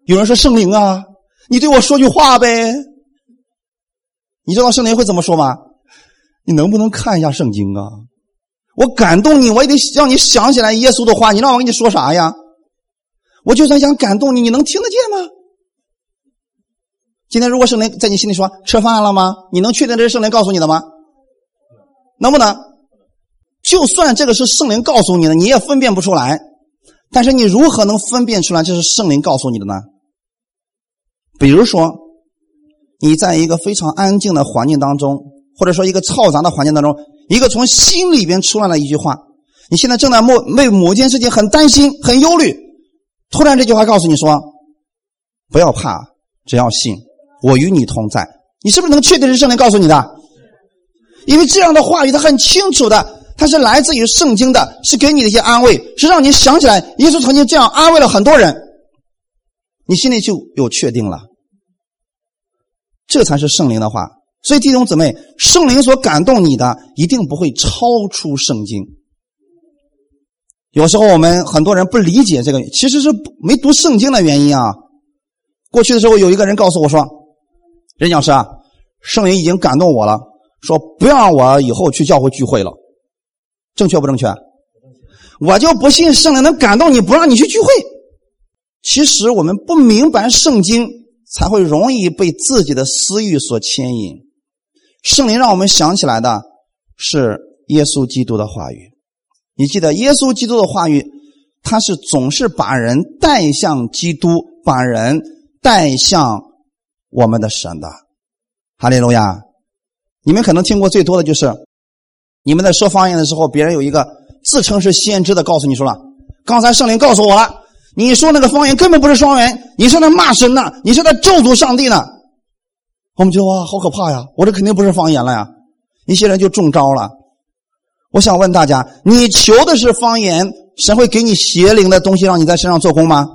有人说圣灵啊，你对我说句话呗。你知道圣灵会怎么说吗？你能不能看一下圣经啊？我感动你，我也得让你想起来耶稣的话。你让我跟你说啥呀？我就算想感动你，你能听得见吗？今天如果圣灵在你心里说吃饭了吗？你能确定这是圣灵告诉你的吗？能不能？就算这个是圣灵告诉你的，你也分辨不出来。但是你如何能分辨出来这是圣灵告诉你的呢？比如说，你在一个非常安静的环境当中，或者说一个嘈杂的环境当中，一个从心里边出来的一句话，你现在正在某为某件事情很担心、很忧虑，突然这句话告诉你说：“不要怕，只要信，我与你同在。”你是不是能确定是圣灵告诉你的？因为这样的话语，它很清楚的。它是来自于圣经的，是给你的一些安慰，是让你想起来耶稣曾经这样安慰了很多人，你心里就有确定了。这才是圣灵的话。所以弟兄姊妹，圣灵所感动你的，一定不会超出圣经。有时候我们很多人不理解这个，其实是没读圣经的原因啊。过去的时候，有一个人告诉我说：“任讲师啊，圣灵已经感动我了，说不要让我以后去教会聚会了。”正确不正确？我就不信圣灵能感动你不让你去聚会。其实我们不明白圣经，才会容易被自己的私欲所牵引。圣灵让我们想起来的是耶稣基督的话语。你记得耶稣基督的话语，他是总是把人带向基督，把人带向我们的神的。哈利路亚！你们可能听过最多的就是。你们在说方言的时候，别人有一个自称是先知的，告诉你说了：“刚才圣灵告诉我了，你说那个方言根本不是方言，你是在骂神呢，你是在咒诅上帝呢。”我们觉得哇，好可怕呀！我这肯定不是方言了呀！一些人就中招了。我想问大家：你求的是方言，神会给你邪灵的东西让你在身上做工吗？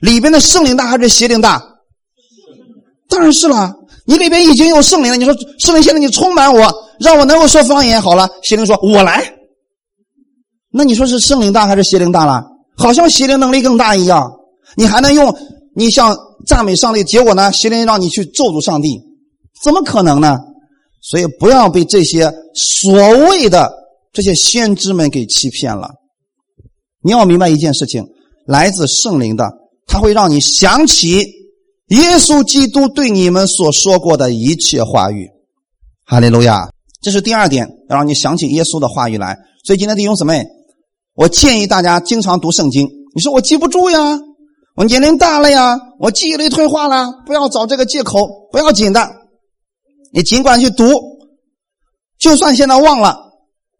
里边的圣灵大还是邪灵大？当然是了。你里边已经有圣灵了，你说圣灵现在你充满我。让我能够说方言好了，邪灵说：“我来。”那你说是圣灵大还是邪灵大了？好像邪灵能力更大一样。你还能用你像赞美上帝，结果呢，邪灵让你去咒诅上帝，怎么可能呢？所以不要被这些所谓的这些先知们给欺骗了。你要明白一件事情：来自圣灵的，他会让你想起耶稣基督对你们所说过的一切话语。哈利路亚。这是第二点，要让你想起耶稣的话语来。所以今天弟兄姊妹，我建议大家经常读圣经。你说我记不住呀，我年龄大了呀，我记忆力退化了，不要找这个借口，不要紧的。你尽管去读，就算现在忘了，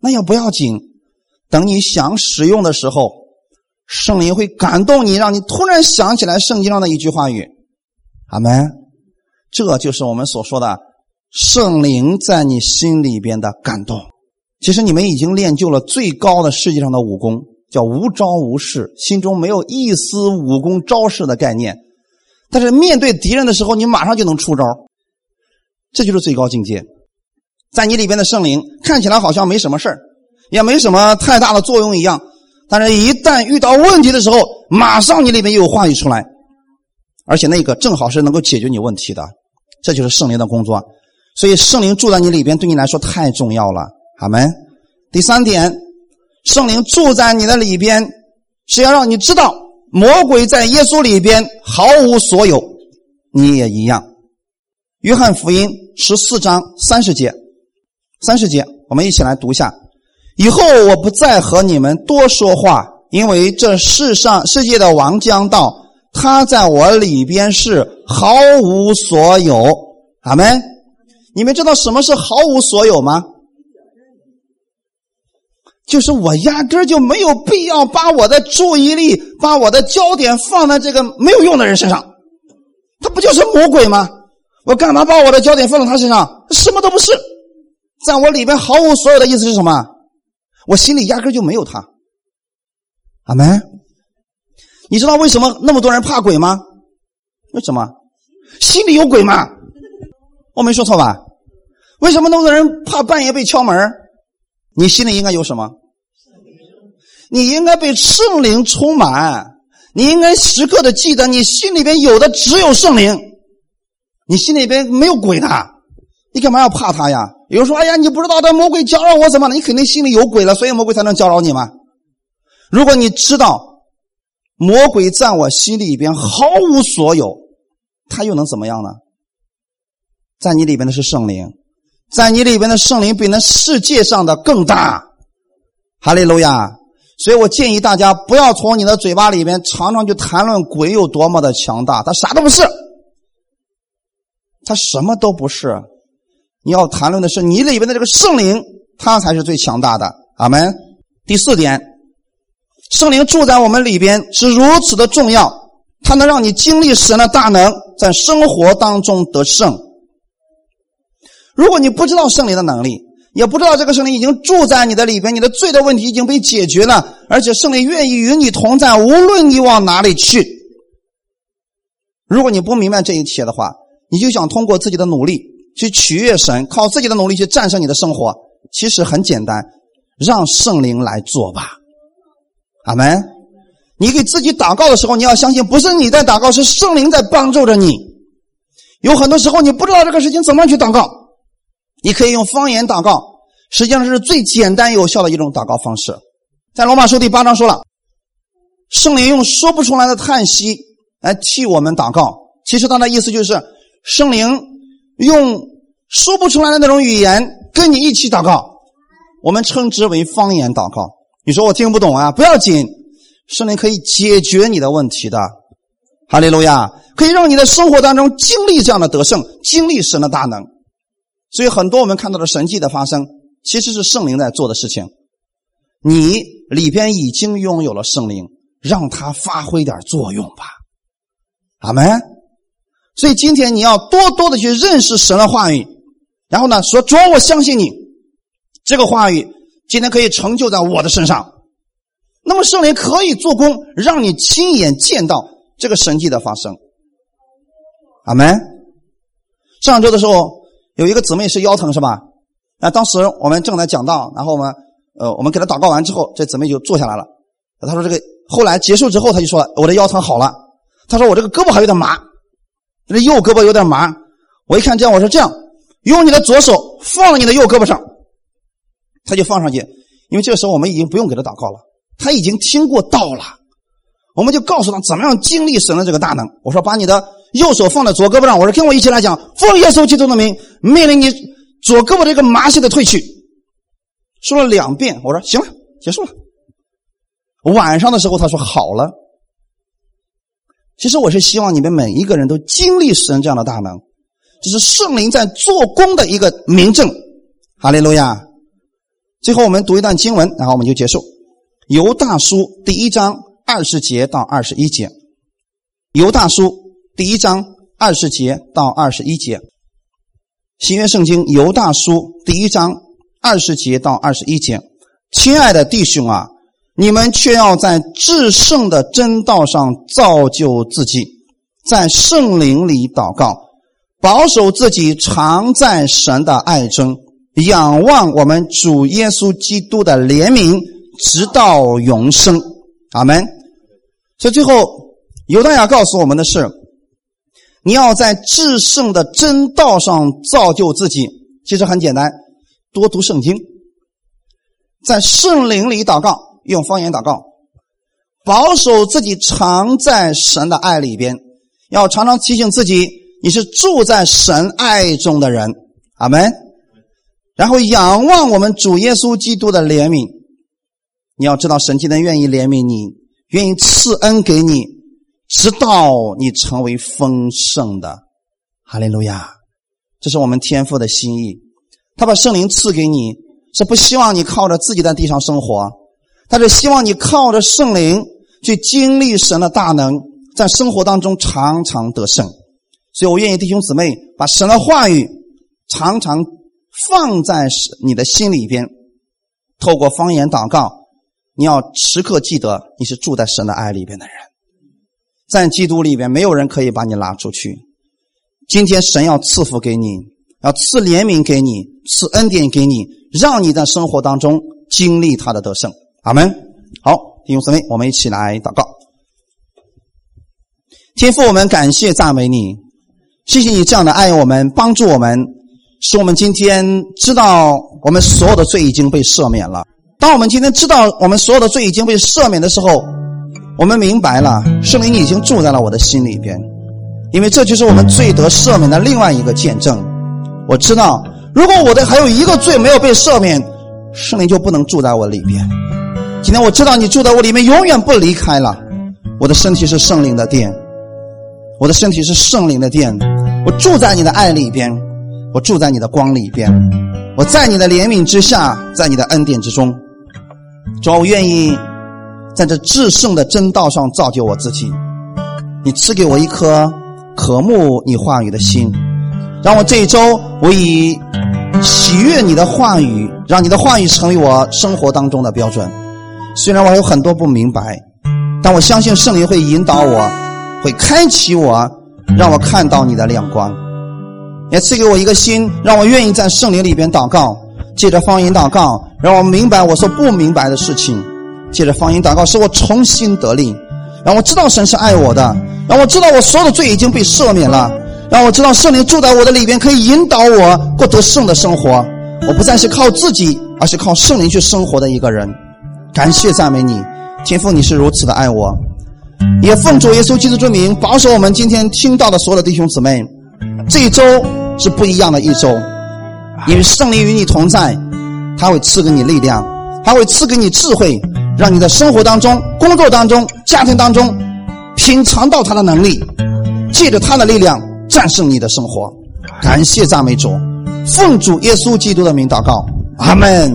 那也不要紧。等你想使用的时候，圣灵会感动你，让你突然想起来圣经上的一句话语。阿门。这就是我们所说的圣灵在你心里边的感动。其实你们已经练就了最高的世界上的武功，叫无招无式，心中没有一丝武功招式的概念。但是面对敌人的时候，你马上就能出招，这就是最高境界。在你里边的圣灵看起来好像没什么事，也没什么太大的作用一样，但是一旦遇到问题的时候，马上你里面又有话语出来，而且那个正好是能够解决你问题的，这就是圣灵的工作。所以圣灵住在你里边，对你来说太重要了。阿门。第三点，圣灵住在你的里边，是要让你知道魔鬼在耶稣里边毫无所有，你也一样。约翰福音十四章三十节，三十节，我们一起来读一下。以后我不再和你们多说话，因为这世上世界的王将到，他在我里边是毫无所有。阿门。你们知道什么是毫无所有吗？就是我压根就没有必要把我的注意力、把我的焦点放在这个没有用的人身上，他不就是魔鬼吗？我干嘛把我的焦点放在他身上？什么都不是，在我里边毫无所有的意思是什么？我心里压根就没有他。阿门。你知道为什么那么多人怕鬼吗？为什么？心里有鬼吗？我没说错吧？为什么那么多人怕半夜被敲门？你心里应该有什么？你应该被圣灵充满，你应该时刻的记得，你心里边有的只有圣灵，你心里边没有鬼的，你干嘛要怕他呀？有人说：“哎呀，你不知道的魔鬼搅扰我怎么了？”你肯定心里有鬼了，所以魔鬼才能搅扰你吗？如果你知道魔鬼在我心里边毫无所有，他又能怎么样呢？在你里边的是圣灵。在你里边的圣灵比那世界上的更大，哈利路亚！所以我建议大家不要从你的嘴巴里边常常去谈论鬼有多么的强大，他啥都不是，他什么都不是。你要谈论的是你里边的这个圣灵，他才是最强大的。阿门。第四点，圣灵住在我们里边是如此的重要，它能让你经历神的大能，在生活当中得胜。如果你不知道圣灵的能力，也不知道这个圣灵已经住在你的里边，你的罪的问题已经被解决了，而且圣灵愿意与你同在，无论你往哪里去。如果你不明白这一切的话，你就想通过自己的努力去取悦神，靠自己的努力去战胜你的生活，其实很简单，让圣灵来做吧。阿门。你给自己祷告的时候，你要相信，不是你在祷告，是圣灵在帮助着你。有很多时候你不知道这个事情怎么去祷告。你可以用方言祷告，实际上是最简单有效的一种祷告方式。在罗马书第八章说了，圣灵用说不出来的叹息来替我们祷告。其实他的意思就是，圣灵用说不出来的那种语言跟你一起祷告，我们称之为方言祷告。你说我听不懂啊？不要紧，圣灵可以解决你的问题的。哈利路亚，可以让你的生活当中经历这样的得胜，经历神的大能。所以，很多我们看到的神迹的发生，其实是圣灵在做的事情。你里边已经拥有了圣灵，让他发挥点作用吧。阿门。所以今天你要多多的去认识神的话语，然后呢，说主，我相信你，这个话语今天可以成就在我的身上。那么圣灵可以做工，让你亲眼见到这个神迹的发生。阿门。上周的时候。有一个姊妹是腰疼是吧？那，当时我们正在讲道，然后我们呃，我们给她祷告完之后，这姊妹就坐下来了。她说：“这个后来结束之后，她就说我的腰疼好了。”她说：“我这个胳膊还有点麻，这右胳膊有点麻。”我一看这样，我说：“这样，用你的左手放在你的右胳膊上。”他就放上去，因为这个时候我们已经不用给他祷告了，他已经听过道了。我们就告诉他怎么样经历神的这个大能。我说：“把你的。”右手放在左胳膊上，我说：“跟我一起来讲，奉耶稣基督的名，命令你左胳膊这个麻现在退去。”说了两遍，我说：“行了，结束了。”晚上的时候，他说：“好了。”其实我是希望你们每一个人都经历神这样的大能，这是圣灵在做工的一个明证。哈利路亚！最后我们读一段经文，然后我们就结束。犹大书第一章二十节到二十一节。犹大书第一章二十节到二十一节。新约圣经犹大书第一章二十节到二十一节。亲爱的弟兄啊，你们却要在至圣的真道上造就自己，在圣灵里祷告，保守自己常在神的爱中，仰望我们主耶稣基督的怜悯，直到永生。阿门。所以最后，犹大亚告诉我们的是：你要在至圣的真道上造就自己。其实很简单，多读圣经。在圣灵里祷告，用方言祷告，保守自己常在神的爱里边，要常常提醒自己，你是住在神爱中的人，阿门。然后仰望我们主耶稣基督的怜悯，你要知道神既然愿意怜悯你，愿意赐恩给你，直到你成为丰盛的，哈利路亚！这是我们天父的心意，他把圣灵赐给你。是不希望你靠着自己在地上生活，他是希望你靠着圣灵去经历神的大能，在生活当中常常得胜。所以我愿意弟兄姊妹把神的话语常常放在你的心里边，透过方言祷告，你要时刻记得你是住在神的爱里边的人，在基督里边没有人可以把你拉出去。今天神要赐福给你，要赐怜悯给你，赐恩典给你。让你在生活当中经历他的得胜，阿门。好，弟兄姊妹，我们一起来祷告。天父，我们感谢赞美你，谢谢你这样的爱我们，帮助我们，使我们今天知道我们所有的罪已经被赦免了。当我们今天知道我们所有的罪已经被赦免的时候，我们明白了圣灵已经住在了我的心里边，因为这就是我们罪得赦免的另外一个见证。我知道。如果我的还有一个罪没有被赦免，圣灵就不能住在我里边。今天我知道你住在我里面，永远不离开了。我的身体是圣灵的殿，我的身体是圣灵的殿。我住在你的爱里边，我住在你的光里边，我在你的怜悯之下，在你的恩典之中。主，我愿意在这至圣的真道上造就我自己。你赐给我一颗渴慕你话语的心。让我这一周，我以喜悦你的话语，让你的话语成为我生活当中的标准。虽然我有很多不明白，但我相信圣灵会引导我，会开启我，让我看到你的亮光。也赐给我一个心，让我愿意在圣灵里边祷告，借着方言祷告，让我明白我所不明白的事情。借着方言祷告，使我重新得力，让我知道神是爱我的，让我知道我所有的罪已经被赦免了。让我知道圣灵住在我的里边，可以引导我过得胜的生活。我不再是靠自己，而是靠圣灵去生活的一个人。感谢赞美你，天父，你是如此的爱我。也奉主耶稣基督之名，保守我们今天听到的所有的弟兄姊妹。这一周是不一样的一周，因为圣灵与你同在，他会赐给你力量，他会赐给你智慧，让你在生活当中、工作当中、家庭当中品尝到他的能力，借着他的力量。战胜你的生活，感谢赞美主，奉主耶稣基督的名祷告，阿门。